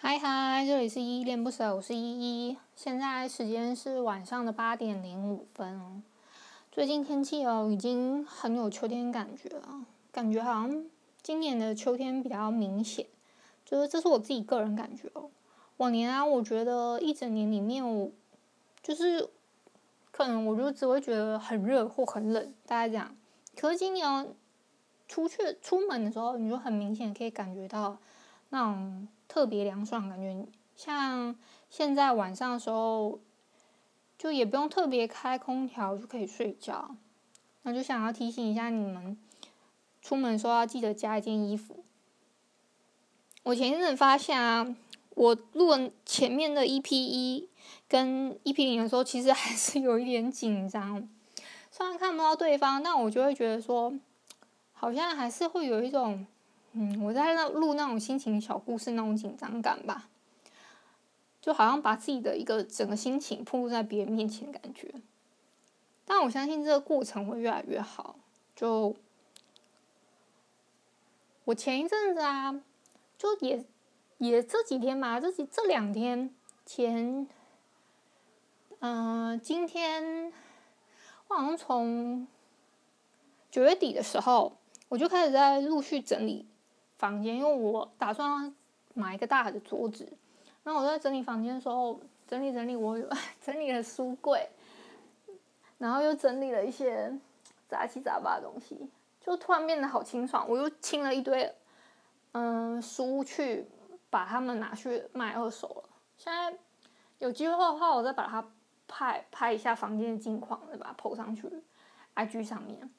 嗨嗨，这里是依依恋不舍，我是依依。现在时间是晚上的八点零五分哦。最近天气哦，已经很有秋天感觉了，感觉好像今年的秋天比较明显。就是这是我自己个人感觉哦。往年啊，我觉得一整年里面，我就是可能我就只会觉得很热或很冷，大概这样。可是今年出去出门的时候，你就很明显可以感觉到那种。特别凉爽，感觉像现在晚上的时候，就也不用特别开空调就可以睡觉。那就想要提醒一下你们，出门的时候要记得加一件衣服。我前一阵发现啊，我录前面的 EP 一跟 EP 零的时候，其实还是有一点紧张。虽然看不到对方，但我就会觉得说，好像还是会有一种。嗯，我在那录那种心情小故事那种紧张感吧，就好像把自己的一个整个心情暴露在别人面前的感觉。但我相信这个过程会越来越好。就我前一阵子啊，就也也这几天嘛，这几这两天前，嗯、今天我好像从九月底的时候，我就开始在陆续整理。房间，因为我打算买一个大的桌子，然后我在整理房间的时候，整理整理，我 整理了书柜，然后又整理了一些杂七杂八的东西，就突然变得好清爽。我又清了一堆，嗯，书去把它们拿去卖二手了。现在有机会的话，我再把它拍拍一下房间的近况，再把它 po 上去，IG 上面，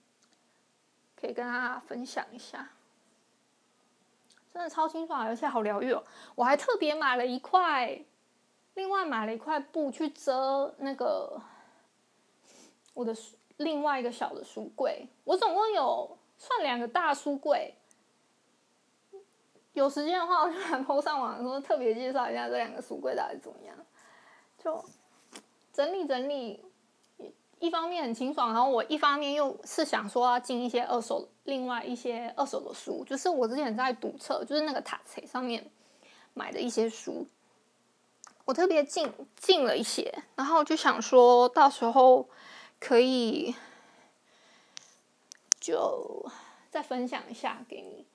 可以跟大家分享一下。真的超清爽，而且好疗愈哦！我还特别买了一块，另外买了一块布去遮那个我的另外一个小的书柜。我总共有算两个大书柜。有时间的话，我就来 po 上网的时候特别介绍一下这两个书柜到底怎么样，就整理整理。一方面很清爽，然后我一方面又是想说要进一些二手，另外一些二手的书，就是我之前在读册，就是那个塔册上面买的一些书，我特别进进了一些，然后就想说到时候可以就再分享一下给你。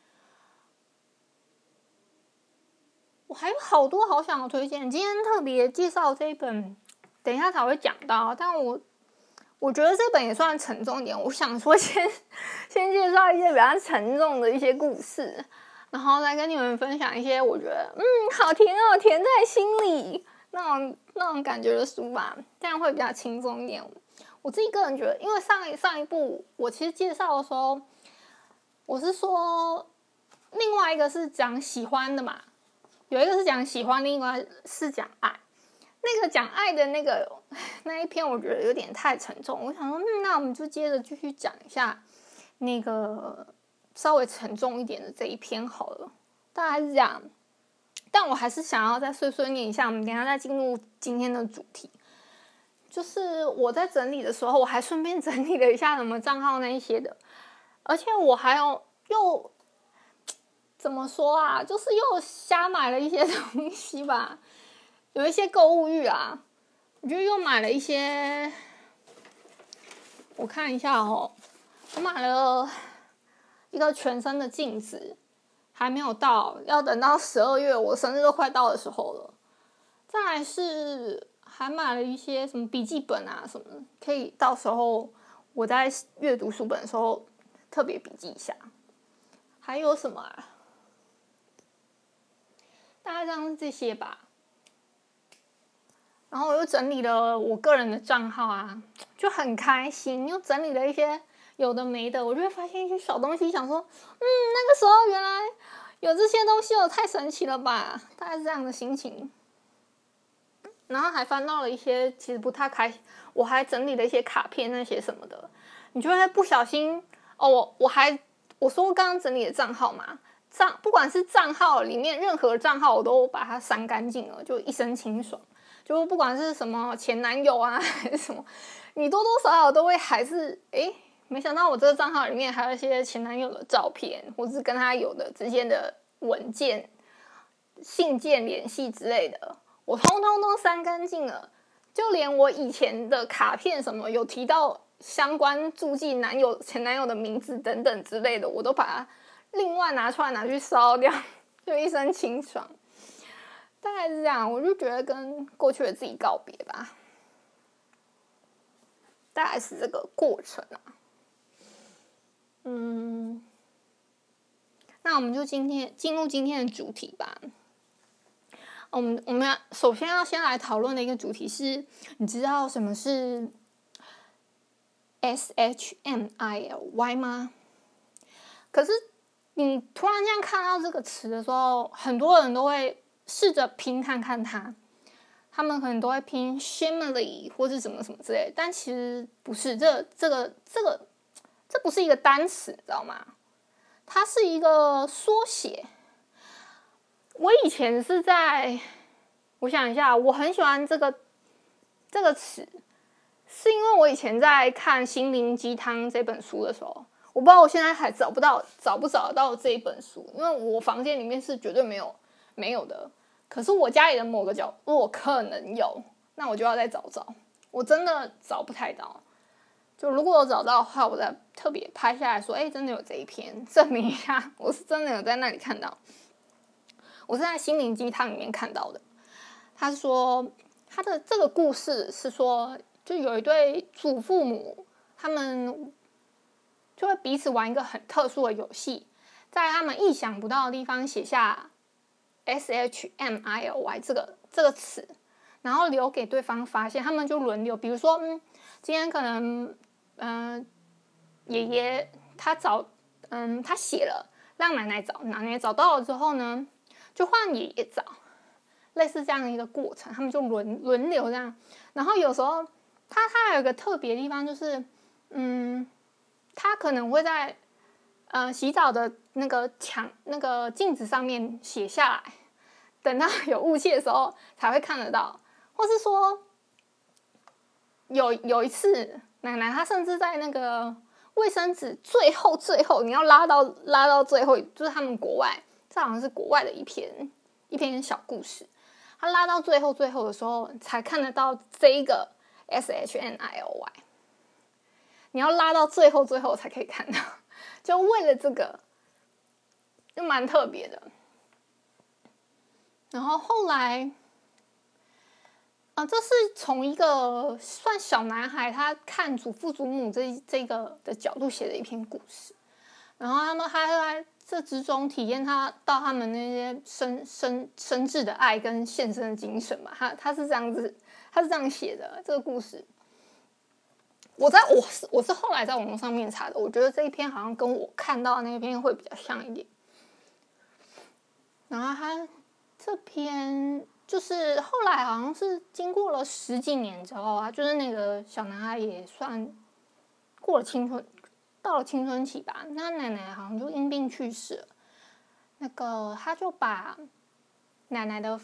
我还有好多好想要推荐，今天特别介绍这一本，等一下才会讲到，但我。我觉得这本也算沉重点。我想说先，先介绍一些比较沉重的一些故事，然后再跟你们分享一些我觉得嗯好甜哦，甜在心里那种那种感觉的书吧，这样会比较轻松一点。我自己个人觉得，因为上一上一部我其实介绍的时候，我是说另外一个是讲喜欢的嘛，有一个是讲喜欢，另外是讲爱。那个讲爱的那个那一篇，我觉得有点太沉重。我想说，嗯，那我们就接着继续讲一下那个稍微沉重一点的这一篇好了。大概是这样，但我还是想要再碎碎念一下。我们等下再进入今天的主题。就是我在整理的时候，我还顺便 整理了一下什么账号那一些的，而且我还有又怎么说啊？就是又瞎买了一些东西吧。有一些购物欲啊，我就又买了一些。我看一下哦，我买了一个全身的镜子，还没有到，要等到十二月我生日都快到的时候了。再来是还买了一些什么笔记本啊什么，可以到时候我在阅读书本的时候特别笔记一下。还有什么啊？大概这样这些吧。然后我又整理了我个人的账号啊，就很开心。又整理了一些有的没的，我就会发现一些小东西，想说，嗯，那个时候原来有这些东西，哦，太神奇了吧！大概是这样的心情。然后还翻到了一些其实不太开心，我还整理了一些卡片那些什么的，你就会不小心哦。我我还我说刚刚整理的账号嘛，账不管是账号里面任何账号，我都把它删干净了，就一身清爽。就不管是什么前男友啊，还是什么，你多多少少都会还是哎，没想到我这个账号里面还有一些前男友的照片，或是跟他有的之间的文件，信件联系之类的，我通通都删干净了。就连我以前的卡片什么有提到相关注记男友、前男友的名字等等之类的，我都把它另外拿出来拿去烧掉，就一身清爽。大概是这样，我就觉得跟过去的自己告别吧。大概是这个过程啊。嗯，那我们就今天进入今天的主题吧。我们我们要首先要先来讨论的一个主题是，你知道什么是 S H M I L Y 吗？可是你突然间看到这个词的时候，很多人都会试着拼看看它，他们可能都会拼 Shimley 或是什么什么之类，但其实不是，这这个这个。这不是一个单词，知道吗？它是一个缩写。我以前是在，我想一下，我很喜欢这个这个词，是因为我以前在看《心灵鸡汤》这本书的时候，我不知道我现在还找不到，找不找得到这一本书，因为我房间里面是绝对没有没有的。可是我家里的某个角落可能有，那我就要再找找。我真的找不太到。就如果我找到的话，我再特别拍下来说，哎，真的有这一篇，证明一下我是真的有在那里看到。我是在心灵鸡汤里面看到的。他说他的这个故事是说，就有一对祖父母，他们就会彼此玩一个很特殊的游戏，在他们意想不到的地方写下 S H M I L Y 这个这个词，然后留给对方发现，他们就轮流，比如说，嗯，今天可能。嗯，爷爷他找，嗯，他写了，让奶奶找，奶奶找到了之后呢，就换爷爷找，类似这样的一个过程，他们就轮轮流这样。然后有时候他他还有个特别的地方，就是，嗯，他可能会在，呃，洗澡的那个墙那个镜子上面写下来，等到有雾气的时候才会看得到，或是说，有有一次。奶奶她甚至在那个卫生纸最后最后，你要拉到拉到最后，就是他们国外，这好像是国外的一篇一篇小故事。他拉到最后最后的时候，才看得到这一个 s h n i l y，。你要拉到最后最后才可以看到，就为了这个，就蛮特别的。然后后来。啊，这是从一个算小男孩，他看祖父祖母这这个的角度写的一篇故事，然后他们还在这之中体验他到他们那些深深深挚的爱跟献身的精神嘛，他他是这样子，他是这样写的这个故事。我在我是我是后来在网络上面查的，我觉得这一篇好像跟我看到的那篇会比较像一点。然后他这篇。就是后来好像是经过了十几年之后啊，就是那个小男孩也算过了青春，到了青春期吧。那奶奶好像就因病去世了。那个他就把奶奶的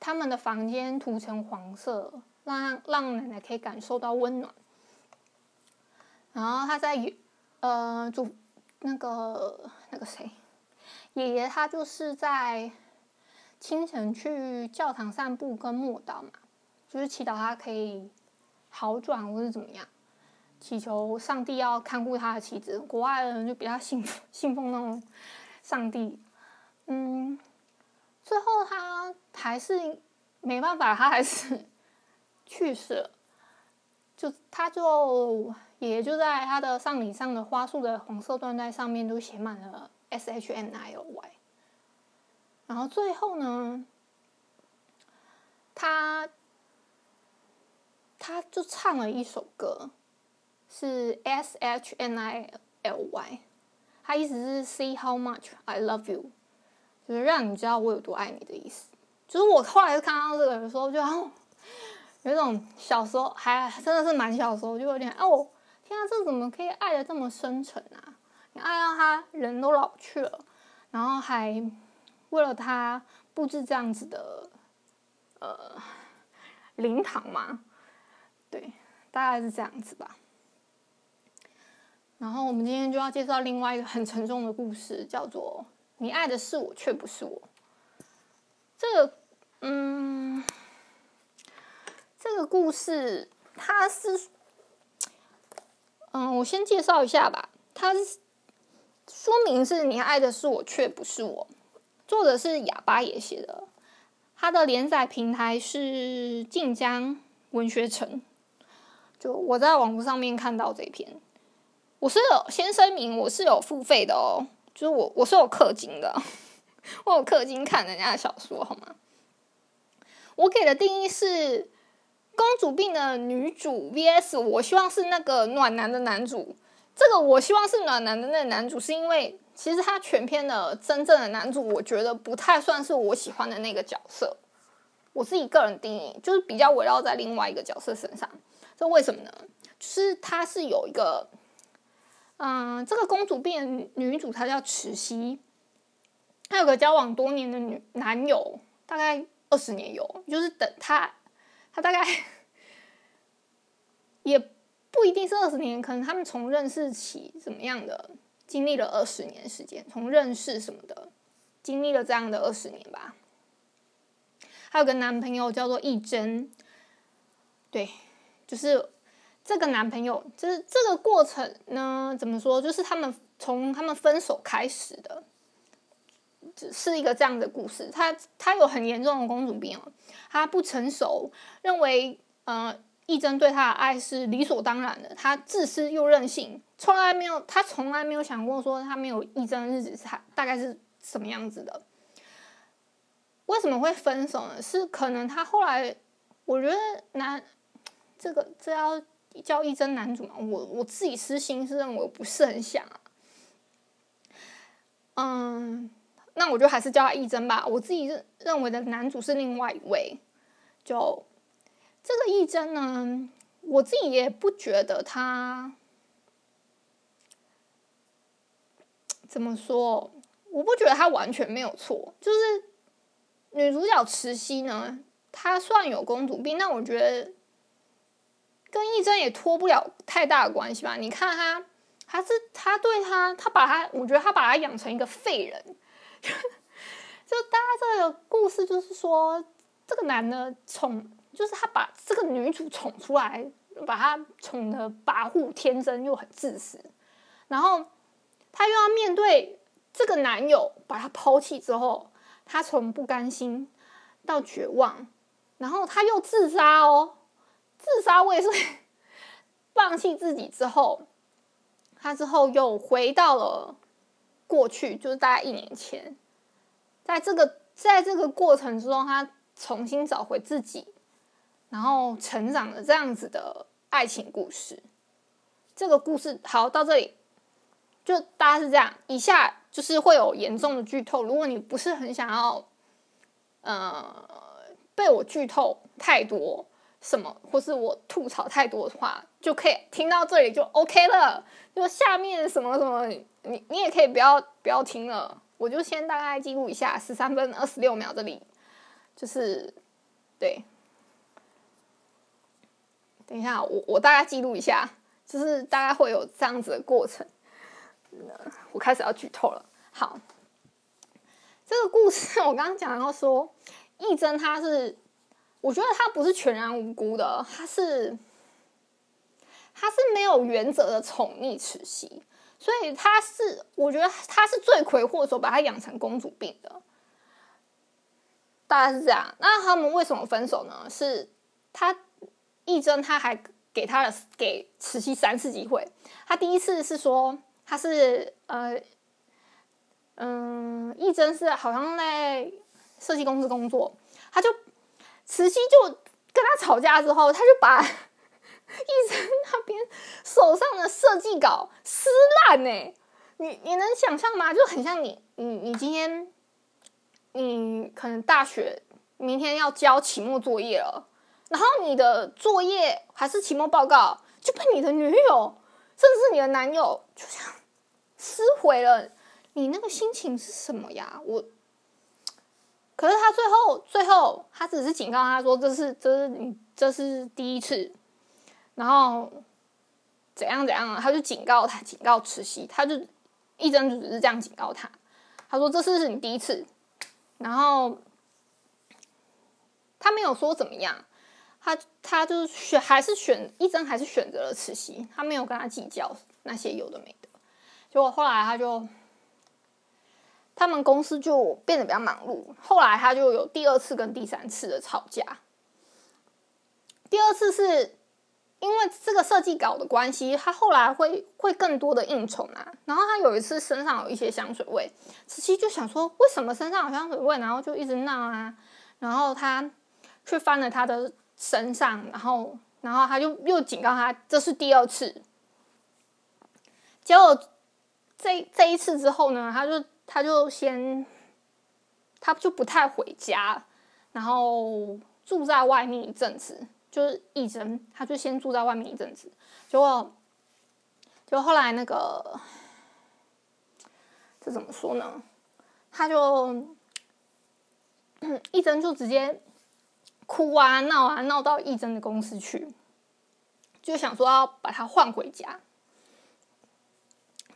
他们的房间涂成黄色，让让奶奶可以感受到温暖。然后他在呃，就那个那个谁，爷爷他就是在。清晨去教堂散步跟默祷嘛，就是祈祷他可以好转或是怎么样，祈求上帝要看顾他的妻子。国外的人就比较信信奉那种上帝。嗯，最后他还是没办法，他还是去世了。就他就也就在他的丧礼上的花束的黄色缎带上面都写满了 S H N I L Y，。然后最后呢，他他就唱了一首歌，是 S H N I L Y，他意思是 See how much I love you，就是让你知道我有多爱你的意思。就是我后来就看到这个的时候，就 有一种小时候还真的是蛮小时候，就有点哦，天啊，这怎么可以爱得这么深沉啊？你爱到他人都老去了，然后还。为了他布置这样子的呃灵堂嘛，对，大概是这样子吧。然后我们今天就要介绍另外一个很沉重的故事，叫做“你爱的是我，却不是我”。这个，嗯，这个故事它是，嗯，我先介绍一下吧。它说明是你爱的是我，却不是我。作者是哑巴也写的，他的连载平台是晋江文学城。就我在网络上面看到这篇，我是有先声明，我是有付费的哦，就是我我是有氪金的，我有氪金看人家的小说，好吗？我给的定义是公主病的女主 vs 我希望是那个暖男的男主。这个我希望是暖男的那个男主，是因为其实他全篇的真正的男主，我觉得不太算是我喜欢的那个角色。我自己个人定义就是比较围绕在另外一个角色身上。这为什么呢？就是他是有一个，嗯，这个公主病女主她叫慈禧，她有个交往多年的女男友，大概二十年有，就是等她，他大概 也不一定是二十年，可能他们从认识起怎么样的，经历了二十年时间，从认识什么的，经历了这样的二十年吧。还有个男朋友叫做义真，对。就是这个男朋友，就是这个过程呢，怎么说？就是他们从他们分手开始的，只是一个这样的故事。他他有很严重的公主病哦，他不成熟，认为呃，义贞对他的爱是理所当然的。他自私又任性，从来没有他从来没有想过说他没有义贞的日子是他大概是什么样子的。为什么会分手呢？是可能他后来，我觉得男。这个这要叫义贞男主吗？我我自己私心是认为不是很想啊。嗯，那我就还是叫他义贞吧。我自己认认为的男主是另外一位。就这个义贞呢，我自己也不觉得他怎么说，我不觉得他完全没有错。就是女主角慈禧呢，她算有公主病，那我觉得。跟义贞也脱不了太大的关系吧？你看他，他是他对他，他把他，我觉得他把他养成一个废人。就大家这个故事就是说，这个男的宠，就是他把这个女主宠出来，把他宠的跋扈天真又很自私，然后他又要面对这个男友把他抛弃之后，他从不甘心到绝望，然后他又自杀哦。自杀未遂，放弃自己之后，他之后又回到了过去，就是大概一年前，在这个在这个过程之中，他重新找回自己，然后成长的这样子的爱情故事。这个故事好到这里，就大家是这样。以下就是会有严重的剧透，如果你不是很想要，呃，被我剧透太多。什么，或是我吐槽太多的话，就可以听到这里就 OK 了。就下面什么什么，你你也可以不要不要听了。我就先大概记录一下，十三分二十六秒这里，就是对。等一下，我我大概记录一下，就是大概会有这样子的过程。我开始要剧透了。好，这个故事我刚刚讲到说，义珍她是。我觉得他不是全然无辜的，他是他是没有原则的宠溺慈禧，所以他是我觉得他是罪魁祸首，把他养成公主病的，大概是这样。那他们为什么分手呢？是他义贞他还给他的给慈禧三次机会，他第一次是说他是呃嗯义贞是好像在设计公司工作，他就。慈禧就跟他吵架之后，他就把 义贞那边手上的设计稿撕烂呢。你你能想象吗？就很像你你你今天你可能大学明天要交期末作业了，然后你的作业还是期末报告就被你的女友甚至是你的男友就这样撕毁了，你那个心情是什么呀？我。可是他最后，最后他只是警告他说：“这是，这是你，这是第一次。”然后怎样怎样，他就警告他，警告慈禧，他就义贞就只是这样警告他。他说：“这次是你第一次。”然后他没有说怎么样，他他就是选还是选一真还是选择了慈禧，他没有跟他计较那些有的没的。结果后来他就，他们公司就变得比较忙碌，后来他就有第二次跟第三次的吵架。第二次是。因为这个设计稿的关系，他后来会会更多的应酬啊。然后他有一次身上有一些香水味，慈禧就想说，为什么身上有香水味？然后就一直闹啊。然后他去翻了他的身上，然后然后他就又警告他，这是第二次。结果这这一次之后呢，他就他就先他就不太回家，然后住在外面一阵子。就是义贞，他就先住在外面一阵子，结果，就后来那个，这怎么说呢？他就，义贞就直接哭啊闹啊闹到义贞的公司去，就想说要把他换回家。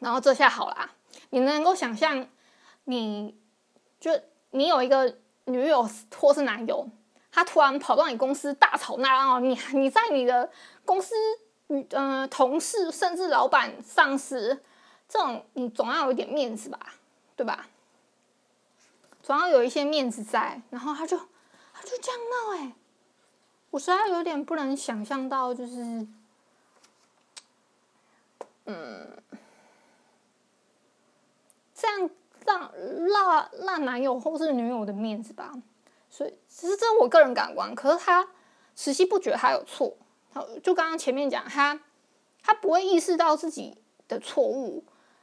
然后这下好了，你能够想象，你就你有一个女友或是男友。他突然跑到你公司大吵大闹，你你在你的公司，嗯、呃，同事甚至老板、上司，这种你总要有一点面子吧，对吧？总要有一些面子在，然后他就他就这样闹，哎，我实在有点不能想象到，就是，嗯，这样让让让男友或是女友的面子吧。所以，其实这我个人感官。可是他慈禧不觉得他有错，就刚刚前面讲，他他不会意识到自己的错误，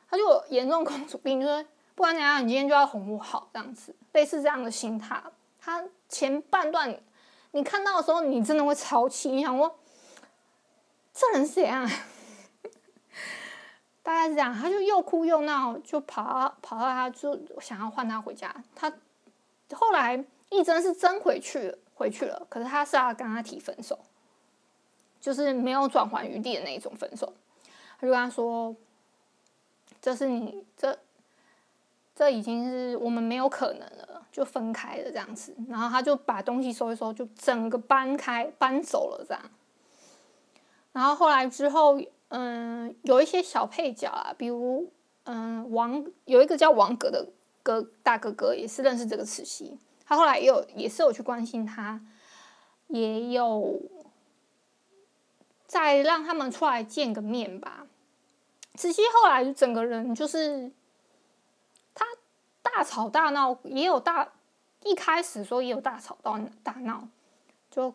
他就严重公主病，就是不管怎样，你今天就要哄我好这样子，类似这样的心态。他前半段你看到的时候，你真的会超气，你想说这人是怎样？大概是这样，他就又哭又闹，就跑到跑到他就想要换他回家。他后来。一真是真回去，回去了，可是他是要跟他提分手，就是没有转圜余地的那一种分手。他就跟他说：“这是你这，这已经是我们没有可能了，就分开了这样子。”然后他就把东西收一收，就整个搬开搬走了这样。然后后来之后，嗯，有一些小配角啊，比如嗯王有一个叫王格的哥大哥哥，也是认识这个慈禧。他后来也有，也是有去关心他，也有再让他们出来见个面吧。慈禧后来整个人就是，他大吵大闹，也有大一开始说也有大吵到大闹，就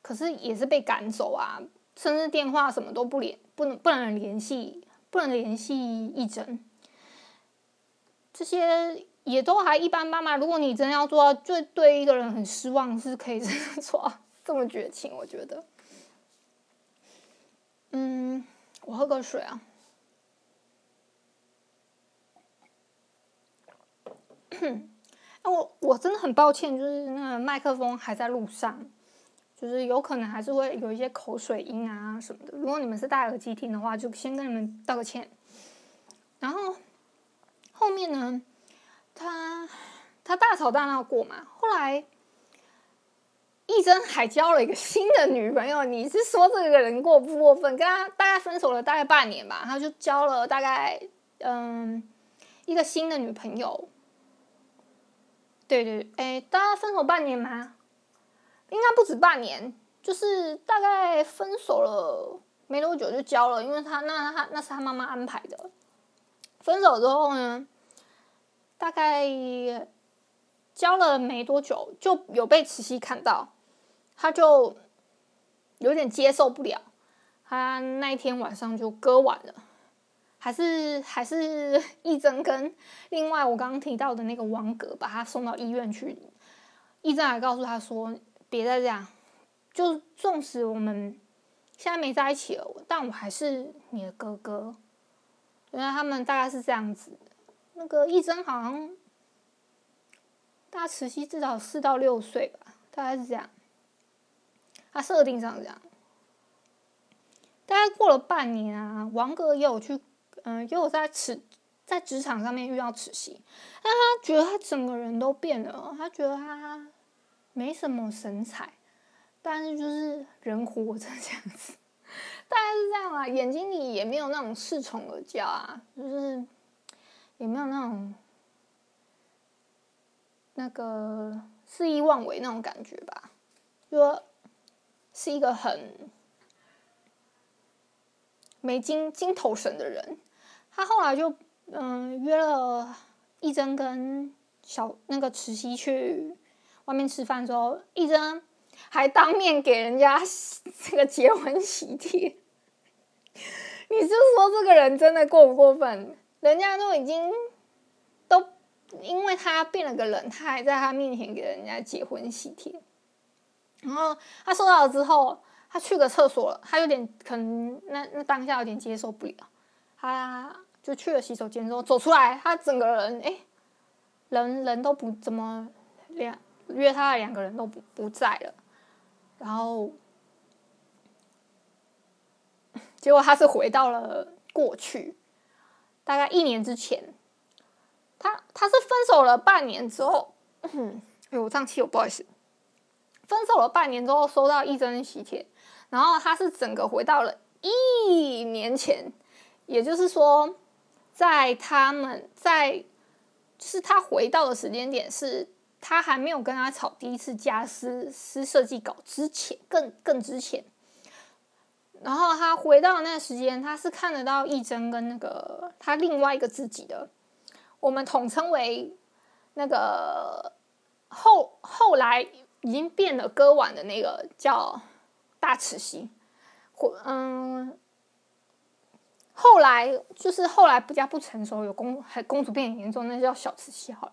可是也是被赶走啊，甚至电话什么都不联，不能不能联系，不能联系义贞，这些。也都还一般般嘛。如果你真的要做到，就对一个人很失望，是可以这么做这么绝情。我觉得，嗯，我喝个水啊。那 我我真的很抱歉，就是那个麦克风还在路上，就是有可能还是会有一些口水音啊什么的。如果你们是戴耳机听的话，就先跟你们道个歉。然后后面呢？他他大吵大闹过嘛？后来义贞还交了一个新的女朋友。你是说这个人过不过分？跟他大概分手了大概半年吧，他就交了大概嗯一个新的女朋友。对对对，哎，大概分手半年吗？应该不止半年，就是大概分手了没多久就交了，因为他那他那是他妈妈安排的。分手之后呢？大概交了没多久，就有被慈禧看到，他就有点接受不了，他那天晚上就割腕了，还是还是 义贞跟另外我刚刚提到的那个王格把他送到医院去，义贞还告诉他说：“别再这样，就纵使我们现在没在一起了，但我还是你的哥哥。”原来他们大概是这样子。那个义贞好像大慈禧至少四到六岁吧，大概是这样。他设定上这样。大概过了半年啊，王格也有去，嗯、呃，也有在职在职场上面遇到慈禧，但他觉得他整个人都变了，他觉得他没什么神采，但是就是人活着这样子，大概是这样啊。眼睛里也没有那种恃宠而骄啊，就是也没有那种那个肆意妄为那种感觉吧。就说是一个很没精精头神的人。他后来就嗯约了一真跟小那个慈禧去外面吃饭之后，一真。还当面给人家 这个结婚喜帖，你是说这个人真的过不过分？人家都已经都因为他变了个人，他还在他面前给人家结婚喜帖。然后他收到之后，他去个厕所，他有点可能那那当下有点接受不了，他就去了洗手间之后走出来，他整个人哎，人人都不怎么两约他的两个人都不不在了。然后，结果他是回到了过去，大概一年之前，他他是分手了半年之后，嗯，哎呦，我胀气，我不好意思。分手了半年之后，收到一针喜帖，然后他是整个回到了一年前，也就是说，在他们在，是他回到的时间点是。他还没有跟他吵第一次架私私设计稿之前，更更之前，然后他回到那时间，他是看得到一真跟那个他另外一个自己的，我们统称为那个后后来已经变了割腕的那个叫大慈禧，或嗯，后来就是后来不加不成熟，有公还公主病严重，那叫小慈禧好了。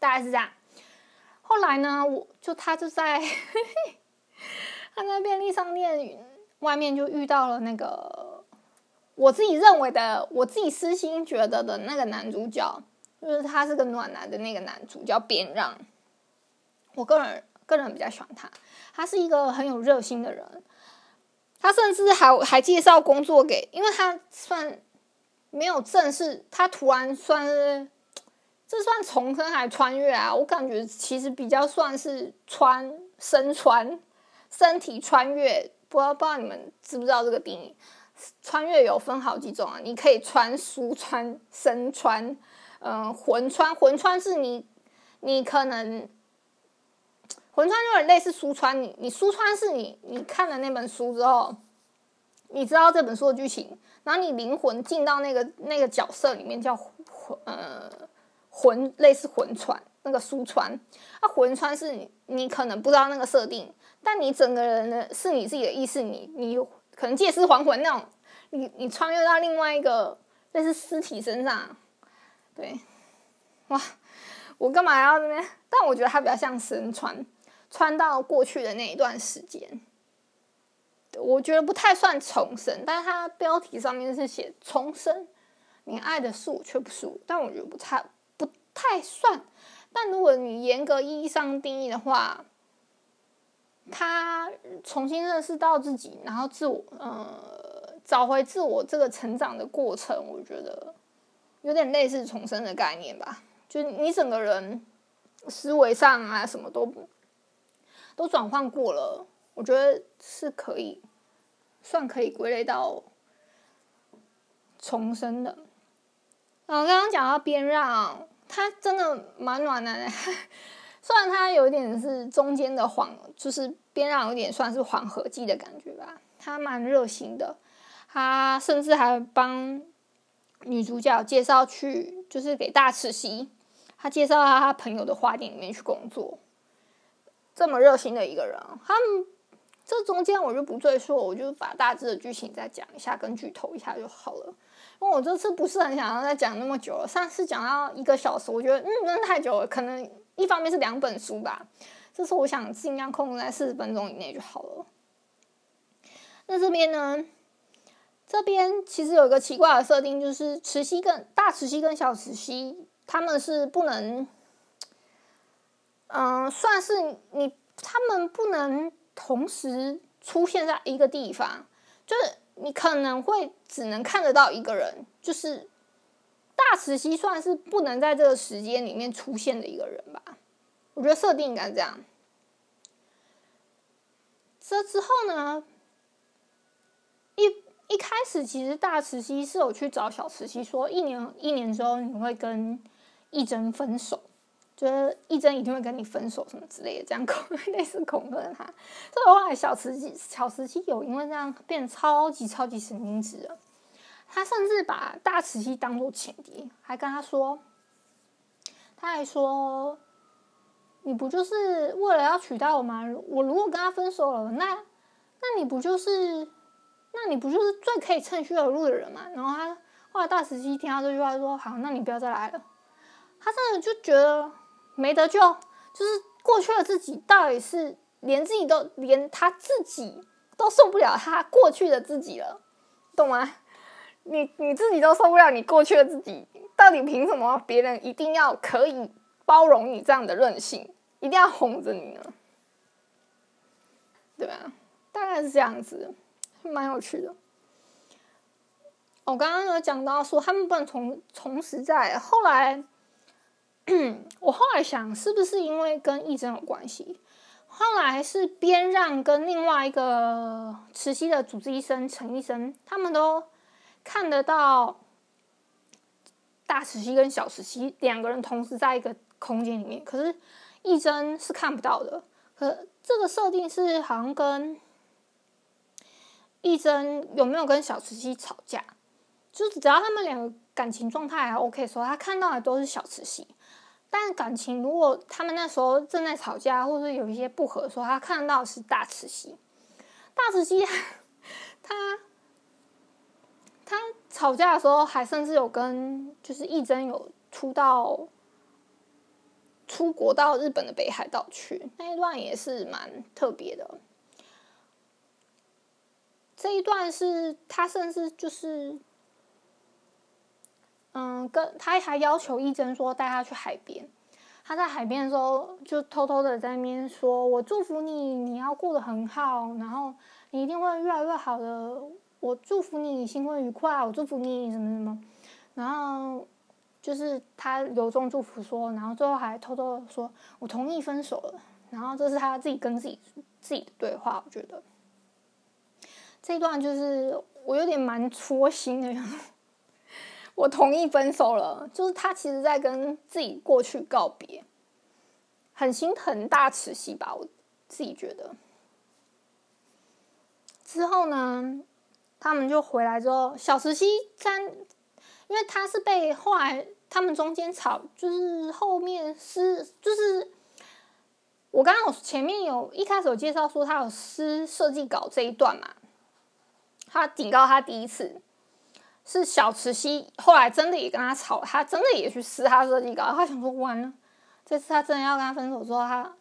大概是这样。后来呢，我就他就在 他在便利商店外面就遇到了那个我自己认为的，我自己私心觉得的那个男主角，就是他是个暖男的那个男主角边让。我个人个人比较喜欢他，他是一个很有热心的人。他甚至还还介绍工作给，因为他算没有正式，他突然算是。这算重生还穿越啊？我感觉其实比较算是穿身穿身体穿越，不知道不知道你们知不知道这个定义？穿越有分好几种啊，你可以穿书穿身穿，嗯、魂穿魂穿是你你可能魂穿有点类似书穿，你你书穿是你你看了那本书之后，你知道这本书的剧情，然后你灵魂进到那个那个角色里面叫魂呃。魂类似魂穿那个书穿，那、啊、魂穿是你你可能不知道那个设定，但你整个人呢是你自己的意识，你你可能借尸还魂那种，你你穿越到另外一个类似尸体身上，对，哇，我干嘛要这边？但我觉得它比较像身穿，穿到过去的那一段时间，我觉得不太算重生，但是它标题上面是写重生，你爱的是我却不是我，但我觉得不太不。太算，但如果你严格意义上定义的话，他重新认识到自己，然后自我呃找回自我这个成长的过程，我觉得有点类似重生的概念吧。就你整个人思维上啊，什么都都转换过了，我觉得是可以算可以归类到重生的。然后刚刚讲到边让。他真的蛮暖男的，虽然他有点是中间的谎，就是边让有点算是缓和剂的感觉吧。他蛮热心的，他甚至还帮女主角介绍去，就是给大慈禧，他介绍到他朋友的花店里面去工作。这么热心的一个人，他们这中间我就不赘述，我就把大致的剧情再讲一下，跟剧透一下就好了。因为我这次不是很想要再讲那么久了，上次讲到一个小时，我觉得嗯，真的太久了。可能一方面是两本书吧，这次我想尽量控制在四十分钟以内就好了。那这边呢？这边其实有一个奇怪的设定，就是慈禧跟大慈禧跟小慈禧他们是不能，嗯、算是你他们不能同时出现在一个地方，就是。你可能会只能看得到一个人，就是大慈禧算是不能在这个时间里面出现的一个人吧。我觉得设定应该这样。这之后呢，一一开始其实大慈禧是有去找小慈禧说，一年一年之后你会跟义贞分手，觉得义贞一定会跟你分手什么之类的，这样 恐类似恐吓他。所以后来小慈禧小慈禧有因为这样变超级超级神经质了，他甚至把大慈禧当做前敌，还跟他说，他还说。你不就是为了要娶到我吗？我如果跟他分手了，那那你不就是，那你不就是最可以趁虚而入的人吗？然后他后来大慈禧听到这句话说：“好，那你不要再来了。”他真的就觉得没得救，就是过去的自己到底是连自己都连他自己都受不了他过去的自己了，懂吗？你你自己都受不了你过去的自己，到底凭什么别人一定要可以？包容你这样的任性，一定要哄着你呢，对吧？大概是这样子，蛮有趣的。我刚刚有讲到说他们不能从从实在后来，我后来想是不是因为跟义贞有关系？后来是边让跟另外一个慈禧的主治医生陈医生，他们都看得到大慈禧跟小慈禧两个人同时在一个。空间里面，可是义贞是看不到的。可这个设定是好像跟义贞有没有跟小慈禧吵架，就是只要他们两个感情状态还 OK 的时候，他看到的都是小慈禧。但感情如果他们那时候正在吵架，或者有一些不和的时候，他看到的是大慈禧。大慈禧 他他吵架的时候，还甚至有跟就是义贞有出到。出国到日本的北海道去，那一段也是蛮特别的。这一段是他甚至就是，嗯，跟他还要求义真说带他去海边。他在海边的时候就偷偷的在那边说：“我祝福你，你要过得很好，然后你一定会越来越好的。我祝福你新婚愉快，我祝福你什么什么。”然后。就是他由衷祝福说，然后最后还偷偷的说：“我同意分手了。”然后这是他自己跟自己自己的对话。我觉得这一段就是我有点蛮戳心的。我同意分手了，就是他其实在跟自己过去告别，很心疼大慈禧吧？我自己觉得。之后呢，他们就回来之后，小慈禧在。因为他是被后来他们中间吵，就是后面是就是我刚刚有前面有一开始有介绍说他有撕设计稿这一段嘛，他警告他第一次是小慈禧，后来真的也跟他吵，他真的也去撕他设计稿，他想说完了，这次他真的要跟他分手之后，他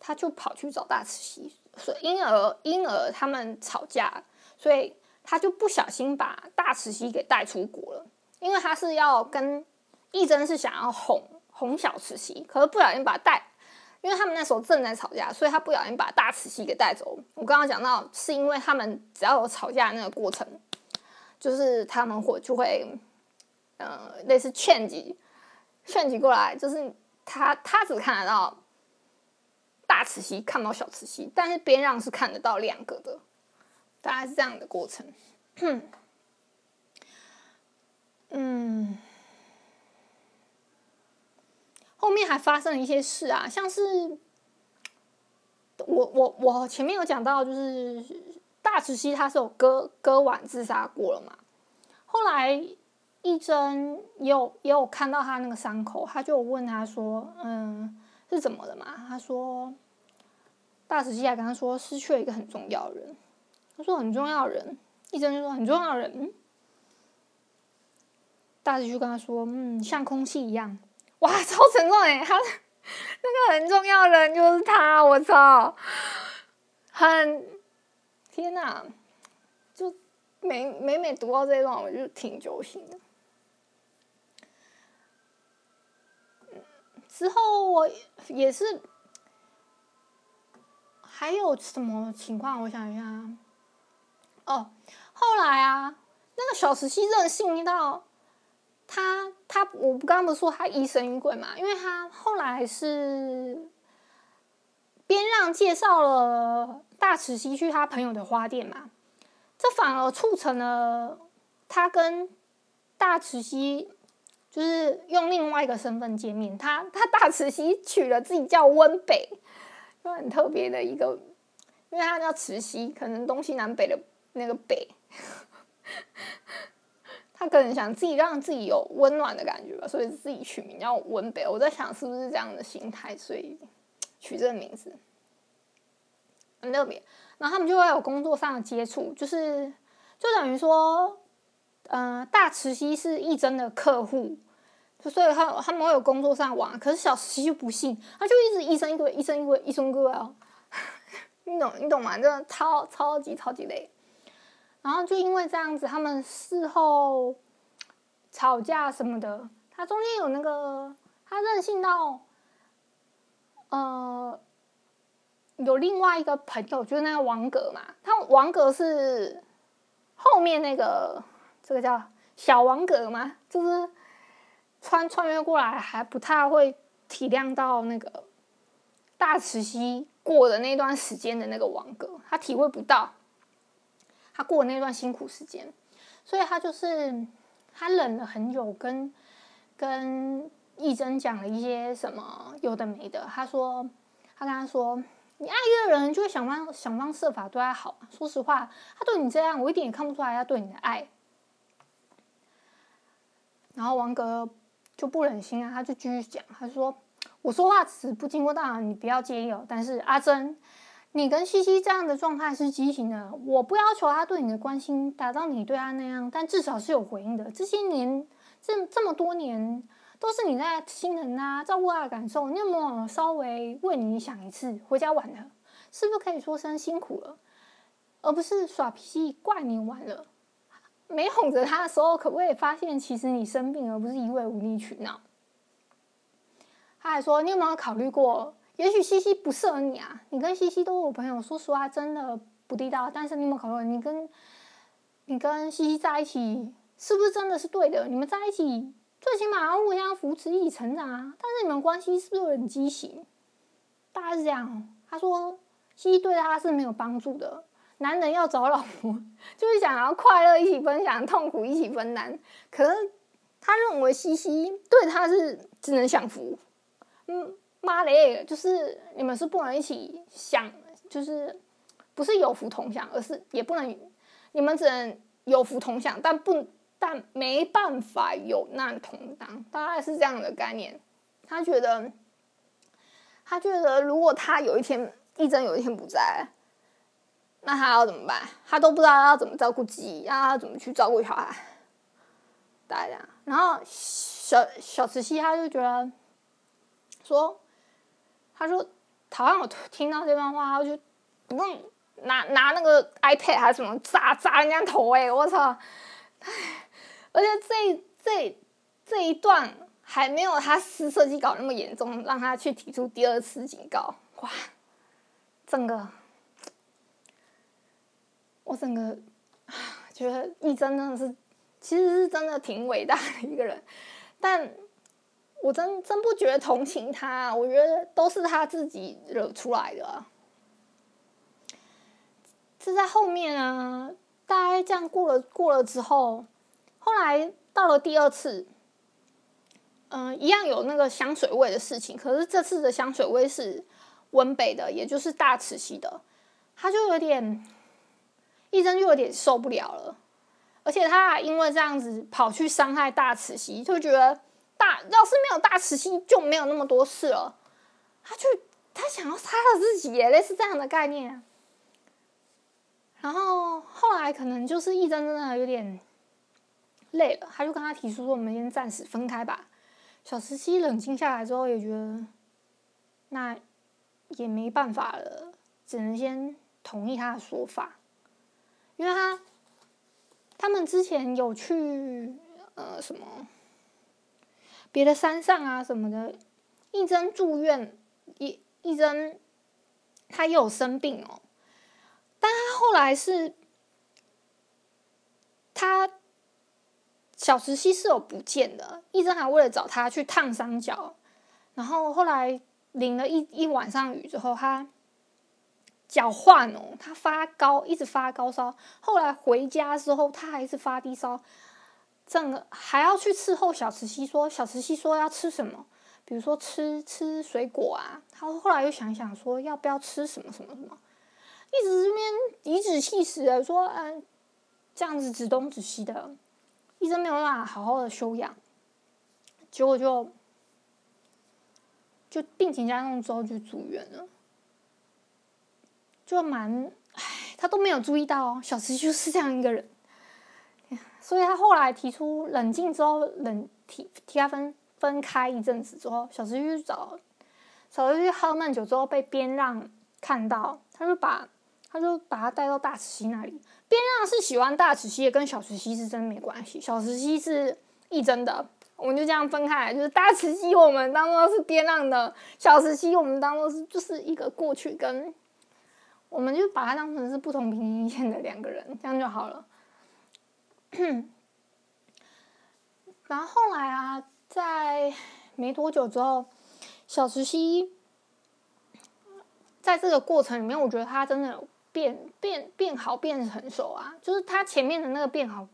他就跑去找大慈禧，所以因而因而他们吵架，所以他就不小心把大慈禧给带出国了。因为他是要跟义贞是想要哄哄小慈禧，可是不小心把带，因为他们那时候正在吵架，所以他不小心把大慈禧给带走。我刚刚讲到，是因为他们只要有吵架那个过程，就是他们会就会，呃，类似劝击，劝击过来，就是他他只看得到大慈禧，看不到小慈禧，但是边让是看得到两个的，大概是这样的过程。嗯，后面还发生了一些事啊，像是我我我前面有讲到，就是大慈禧他是有割割腕自杀过了嘛。后来义贞也有也有看到他那个伤口，他就问他说：“嗯，是怎么了嘛？”他说：“大慈禧还跟他说失去了一个很重要的人。”他说：“很重要的人。”义贞就说：“很重要的人。”大师就跟他说：“嗯，像空气一样，哇，超沉重哎！他那个很重要的人就是他，我操，很天哪！就每每每读到这一段，我就挺揪心的。之后我也是，还有什么情况？我想一下，哦，后来啊，那个小慈禧任性到。”他他，我不刚刚不说他疑神疑鬼嘛？因为他后来是边让介绍了大慈溪去他朋友的花店嘛，这反而促成了他跟大慈溪就是用另外一个身份见面。他他大慈溪取了自己叫温北，就很特别的一个，因为他叫慈溪，可能东西南北的那个北。他可能想自己让自己有温暖的感觉吧，所以自己取名叫温北。我在想是不是这样的心态，所以取这个名字很特别。然后他们就会有工作上的接触，就是就等于说，嗯、呃，大慈溪是义贞的客户，所以他他们会有工作上玩。可是小慈禧就不信，他就一直一生一个一生一个一生一个哦，你懂你懂吗？真的超超级超级累。然后就因为这样子，他们事后吵架什么的，他中间有那个他任性到，呃，有另外一个朋友，就是那个王格嘛。他王格是后面那个这个叫小王格嘛，就是穿穿越过来还不太会体谅到那个大慈禧过的那段时间的那个王格，他体会不到。他过那段辛苦时间，所以他就是他忍了很久跟，跟跟义贞讲了一些什么有的没的。他说，他跟他说，你爱一个人就会想方想方设法对他好。说实话，他对你这样，我一点也看不出来他对你的爱。然后王格就不忍心啊，他就继续讲，他说，我说话词不经过大脑，你不要介意哦。但是阿珍。你跟西西这样的状态是畸形的。我不要求他对你的关心达到你对他那样，但至少是有回应的。这些年，这这么多年，都是你在心疼他，照顾他的感受。你有没有稍微为你想一次？回家晚了，是不是可以说声辛苦了，而不是耍脾气怪你晚了？没哄着他的时候，可不可以发现其实你生病，而不是一味无理取闹？他还说，你有没有考虑过？也许西西不适合你啊，你跟西西都是我朋友，说实话真的不地道。但是你有没有考虑，你跟你跟西西在一起，是不是真的是对的？你们在一起，最起码要互相扶持，一起成长啊。但是你们关系是不是很畸形？大概是这样。他说西西对他是没有帮助的。男人要找老婆，就是想要快乐一起分享，痛苦一起分担。可是他认为西西对他是只能享福，嗯。妈嘞，就是你们是不能一起享，就是不是有福同享，而是也不能，你们只能有福同享，但不但没办法有难同当，大概是这样的概念。他觉得，他觉得如果他有一天义贞有一天不在，那他要怎么办？他都不知道要怎么照顾自己，要他怎么去照顾小孩，大家。然后小小慈禧他就觉得说。他说：“好像我听到这段话，他就不用拿拿那个 iPad 还是什么砸砸人家头哎！我操！而且这这这一段还没有他撕设计稿那么严重，让他去提出第二次警告。哇，整个我整个觉得义贞真的是，其实是真的挺伟大的一个人，但。”我真真不觉得同情他，我觉得都是他自己惹出来的啊。是在后面啊，大概这样过了过了之后，后来到了第二次，嗯、一样有那个香水味的事情，可是这次的香水味是温北的，也就是大慈溪的，他就有点，义贞就有点受不了了，而且他还因为这样子跑去伤害大慈溪，就觉得。大要是没有大慈禧，就没有那么多事了。他就他想要杀了自己，也类似这样的概念。然后后来可能就是义贞真的有点累了，他就跟他提出说：“我们先暂时分开吧。”小慈溪冷静下来之后，也觉得那也没办法了，只能先同意他的说法，因为他他们之前有去呃什么。别的山上啊什么的，义贞住院，义义贞他又有生病哦，但他后来是，他小慈禧是有不见的，义贞还为了找他去烫伤脚，然后后来淋了一一晚上雨之后，他脚换哦，他发高，一直发高烧。后来回家之后，他还是发低烧，整个还要去伺候小慈禧。说小慈禧说要吃什么，比如说吃吃水果啊。他后来又想想说要不要吃什么什么什么，一直这边颐指气使的说，嗯，这样子指东指西的，一直没有办法好好的休养，结果就。就病情加重之后就住院了，就蛮唉，他都没有注意到哦，小慈禧就是这样一个人，所以他后来提出冷静之后，冷提提他分分开一阵子之后，小慈禧去找，小慈禧喝闷酒之后被边让看到，他就把他就把他带到大慈溪那里，边让是喜欢大慈溪，跟小慈溪是真没关系，小慈溪是义真的。我们就这样分开来，就是大慈溪我们当做是边让的，小慈溪我们当做是就是一个过去跟，我们就把它当成是不同平行线的两个人，这样就好了。然后后来啊，在没多久之后，小慈禧在这个过程里面，我觉得他真的有变变变好变成熟啊，就是他前面的那个变好。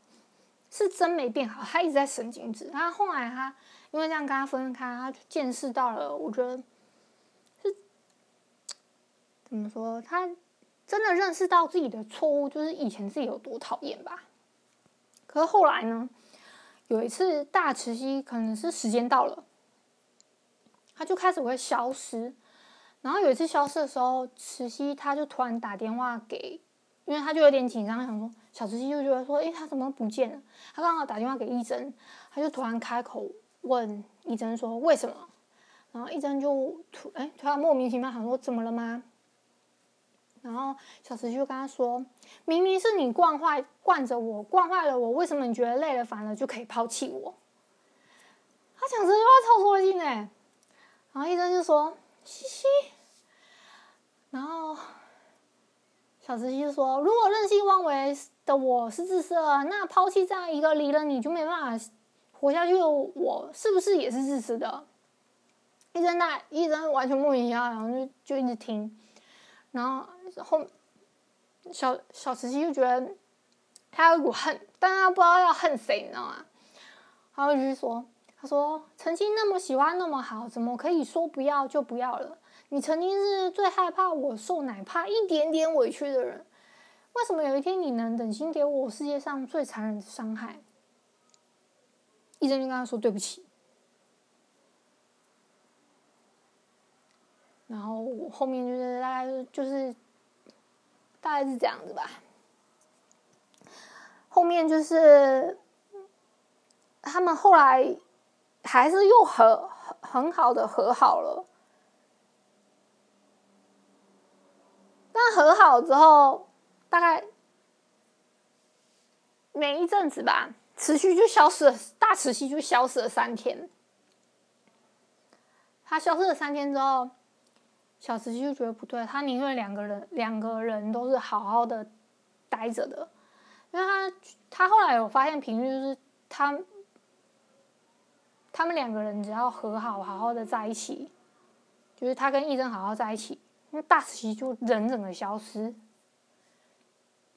是真没变好，他一直在神经质。然后后来他因为这样跟他分开，他就见识到了，我觉得是怎么说？他真的认识到自己的错误，就是以前自己有多讨厌吧。可是后来呢，有一次大慈禧可能是时间到了，他就开始会消失。然后有一次消失的时候，慈禧他就突然打电话给。因为他就有点紧张，想说小慈禧就觉得说，诶，他怎么不见了？他刚好打电话给义贞，他就突然开口问义贞说为什么？然后义贞就突诶，突然莫名其妙想说怎么了吗？然后小慈禧就跟他说，明明是你惯坏惯着我，惯坏了我，为什么你觉得累了烦了就可以抛弃我？他讲这句话超戳心哎！然后医生就说嘻嘻，然后。小慈禧说：“如果任性妄为的我是自私的，那抛弃这样一个离了你就没办法活下去的我，是不是也是自私的？”义贞那义贞完全莫名其妙，然后就就一直听，然后后小小慈禧就觉得他有一股恨，但他不知道要恨谁，你知道吗？然后就继续说：“他说曾经那么喜欢那么好，怎么可以说不要就不要了？”你曾经是最害怕我受哪怕一点点委屈的人，为什么有一天你能忍心给我世界上最残忍的伤害？义贞就跟他说对不起。然后我后面就是大概就是大概是这样子吧。后面就是他们后来还是又和很好的和好了。但和好之后，大概没一阵子吧，持续就消失了，大持续就消失了三天。他消失了三天之后，小慈禧就觉得不对，他宁愿两个人两个人都是好好的待着的，因为他他后来有发现频率，就是他他们两个人只要和好，好好的在一起，就是他跟义贞好好在一起。那大慈禧就人整个消失，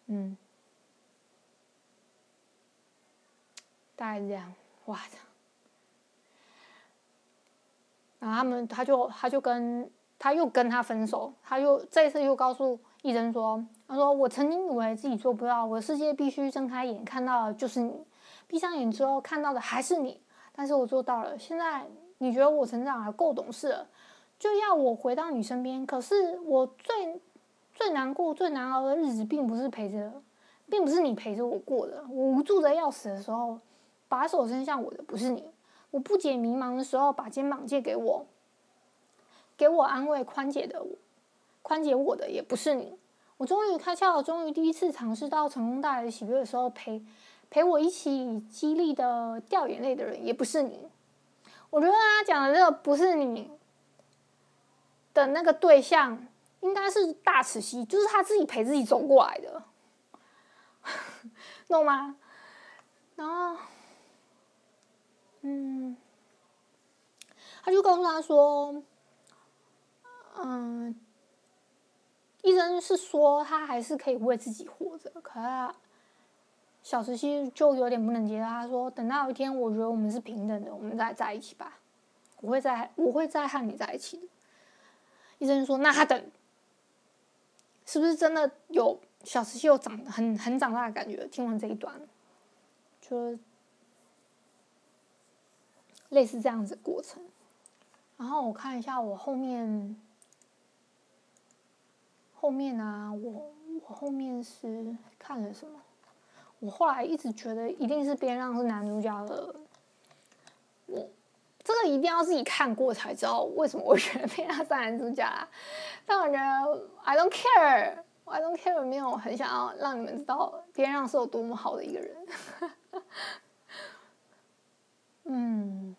嗯，大概是这样，哇，然后他们他就他就跟他又跟他分手，他又这次又告诉医生说，他说我曾经以为自己做不到，我的世界必须睁开眼看到的就是你，闭上眼之后看到的还是你，但是我做到了，现在你觉得我成长了，够懂事了。就要我回到你身边，可是我最最难过、最难熬的日子，并不是陪着，并不是你陪着我过的。我无助的要死的时候，把手伸向我的不是你；我不解迷茫的时候，把肩膀借给我，给我安慰、宽解的我，宽解我的也不是你。我终于开窍，终于第一次尝试到成功带来的喜悦的时候，陪陪我一起激励的掉眼泪的人，也不是你。我觉得他讲的这个不是你。的那个对象应该是大慈禧，就是他自己陪自己走过来的，懂吗？然后，嗯，他就告诉他说，嗯，医生是说他还是可以为自己活着，可是小慈禧就有点不能接受。他说：“等到有一天，我觉得我们是平等的，我们再在一起吧。我会再，我会再和你在一起的。”医生说：“那他等，是不是真的有小慈禧有长很很长大的感觉？”听完这一段，就类似这样子的过程。然后我看一下我后面。后面啊，我我后面是看了什么？我后来一直觉得一定是边让是男主角的。我这个一定要自己看过才知道为什么我觉得边让是男主角啊。但我觉得 I don't care，I don't care，没有很想要让你们知道边让是有多么好的一个人。嗯。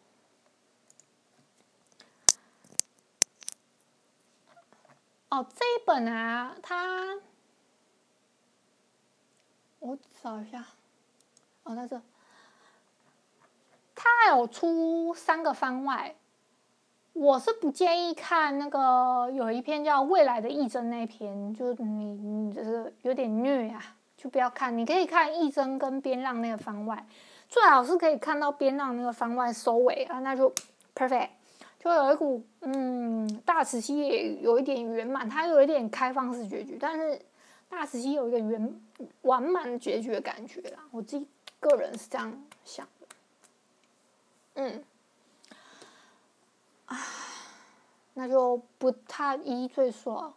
哦，这一本啊，它我找一下，哦，在这，它还有出三个番外，我是不建议看那个有一篇叫《未来的义贞》那篇，就你你就是有点虐啊，就不要看。你可以看义贞跟边让那个番外，最好是可以看到边让那个番外收尾啊，那就 perfect。就有一股嗯，大慈禧也有一点圆满，它有一点开放式结局，但是大慈禧有一个圆完满结局的感觉啦。我自己个人是这样想的。嗯，啊，那就不太一一赘述了。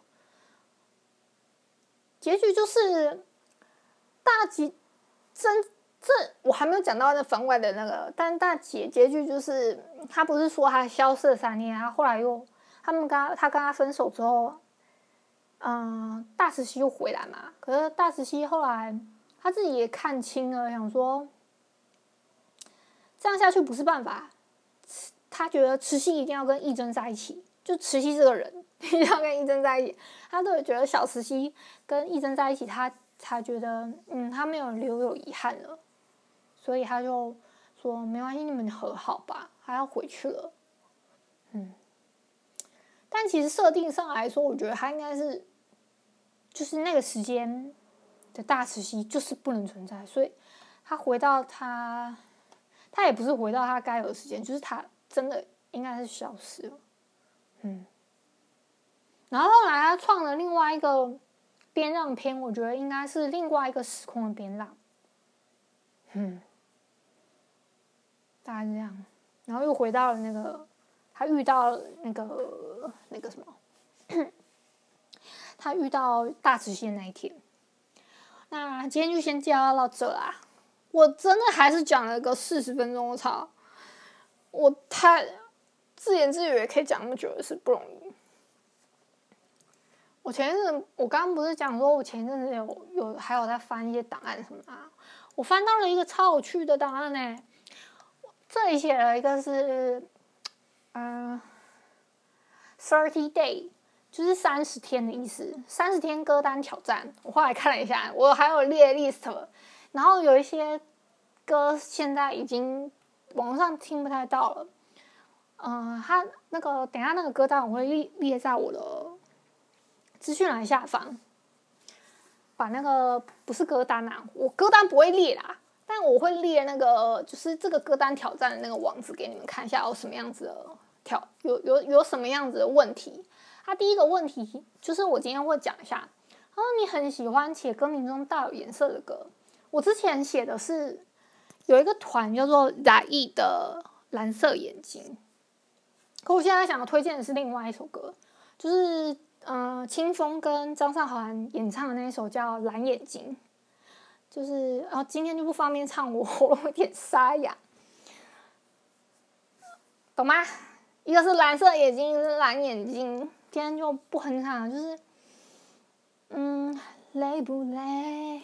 结局就是大吉真。这我还没有讲到那番外的那个，但大结结局就是他不是说他消失了三年，他后来又他们跟他他跟他分手之后，嗯、大慈禧又回来嘛。可是大慈禧后来他自己也看清了，想说这样下去不是办法。他觉得慈禧一定要跟义珍在一起，就慈禧这个人 一定要跟义珍在一起。他都觉得小慈禧跟义珍在一起，他才觉得嗯，他没有留有遗憾了。所以他就说：“没关系，你们和好吧。”他要回去了。嗯，但其实设定上来说，我觉得他应该是，就是那个时间的大慈禧就是不能存在，所以他回到他，他也不是回到他该有的时间，就是他真的应该是消失了。嗯，然后后来他创了另外一个边让篇，我觉得应该是另外一个时空的边让。嗯。大概是这样，然后又回到了那个，他遇到那个那个什么，他遇到大慈线那一天。那今天就先介绍到这啦。我真的还是讲了个四十分钟，我操！我太自言自语也可以讲那么久是不容易。我前一阵，我刚刚不是讲说，我前一阵子有有还有在翻一些档案什么的，我翻到了一个超有趣的档案呢。这里写了一个是，嗯，thirty day，就是三十天的意思。三十天歌单挑战，我后来看了一下，我还有列 list，然后有一些歌现在已经网上听不太到了。嗯，他那个等下那个歌单我会列列在我的资讯栏下方，把那个不是歌单啊，我歌单不会列啦。但我会列那个，就是这个歌单挑战的那个网址给你们看一下，有什么样子的挑，有有有什么样子的问题。他第一个问题就是我今天会讲一下。他说你很喜欢且歌名中带有颜色的歌。我之前写的是有一个团叫做染意的蓝色眼睛，可我现在想要推荐的是另外一首歌，就是嗯、呃，青峰跟张韶涵演唱的那一首叫蓝眼睛。就是，然后今天就不方便唱，我喉咙有点沙哑，懂吗？一个是蓝色眼睛，一个是蓝眼睛，今天就不哼唱，就是，嗯，累不累？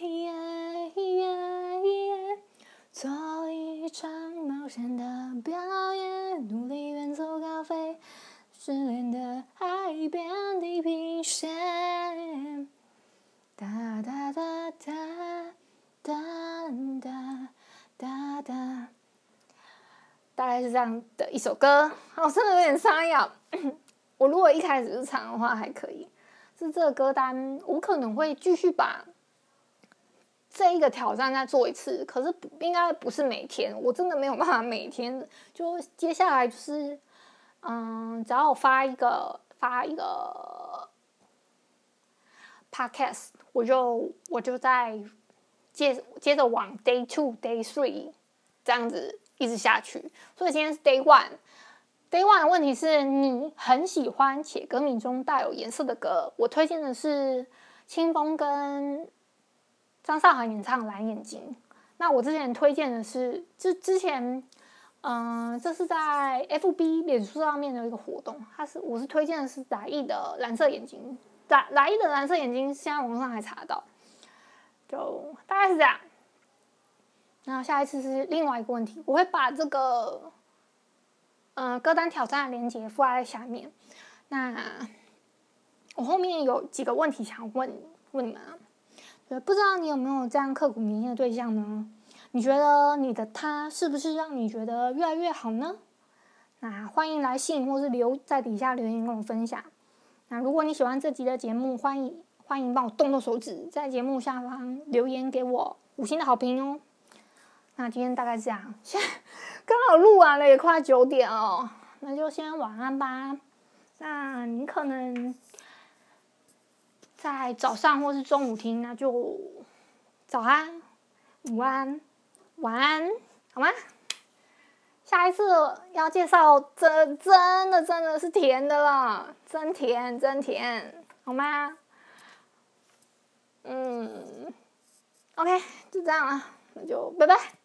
做一场冒险的表演，努力远走高飞，失恋的海边地平线，哒哒哒哒。哒哒哒哒，大概是这样的一首歌。我真的有点沙哑。我如果一开始就唱的话还可以，是这个歌单，我可能会继续把这一个挑战再做一次。可是应该不是每天，我真的没有办法每天。就接下来就是，嗯，只要我发一个发一个 podcast，我就我就在接接着往 day two day three 这样子一直下去。所以今天是 day one。Day one 的问题是你很喜欢且歌名中带有颜色的歌，我推荐的是清风跟张韶涵演唱《蓝眼睛》。那我之前推荐的是，之之前，嗯、这是在 FB 脸书上面的一个活动，它是我是推荐的是来意的《蓝色眼睛》，来来意的《蓝色眼睛》现在网上还查到，就大概是这样。那下一次是另外一个问题，我会把这个。嗯、歌单挑战的链接附在下面。那我后面有几个问题想问问你们啊，不知道你有没有这样刻骨铭心的对象呢？你觉得你的他是不是让你觉得越来越好呢？那欢迎来信或是留在底下留言跟我分享。那如果你喜欢这集的节目，欢迎欢迎帮我动动手指，在节目下方留言给我五星的好评哦。那今天大概是这样，现 刚好录完了，也快九点哦，那就先晚安吧。那你可能在早上或是中午听，那就早安、午安、晚安，好吗？下一次要介绍真真的真的是甜的了，真甜真甜，好吗？嗯，OK，就这样了，那就拜拜。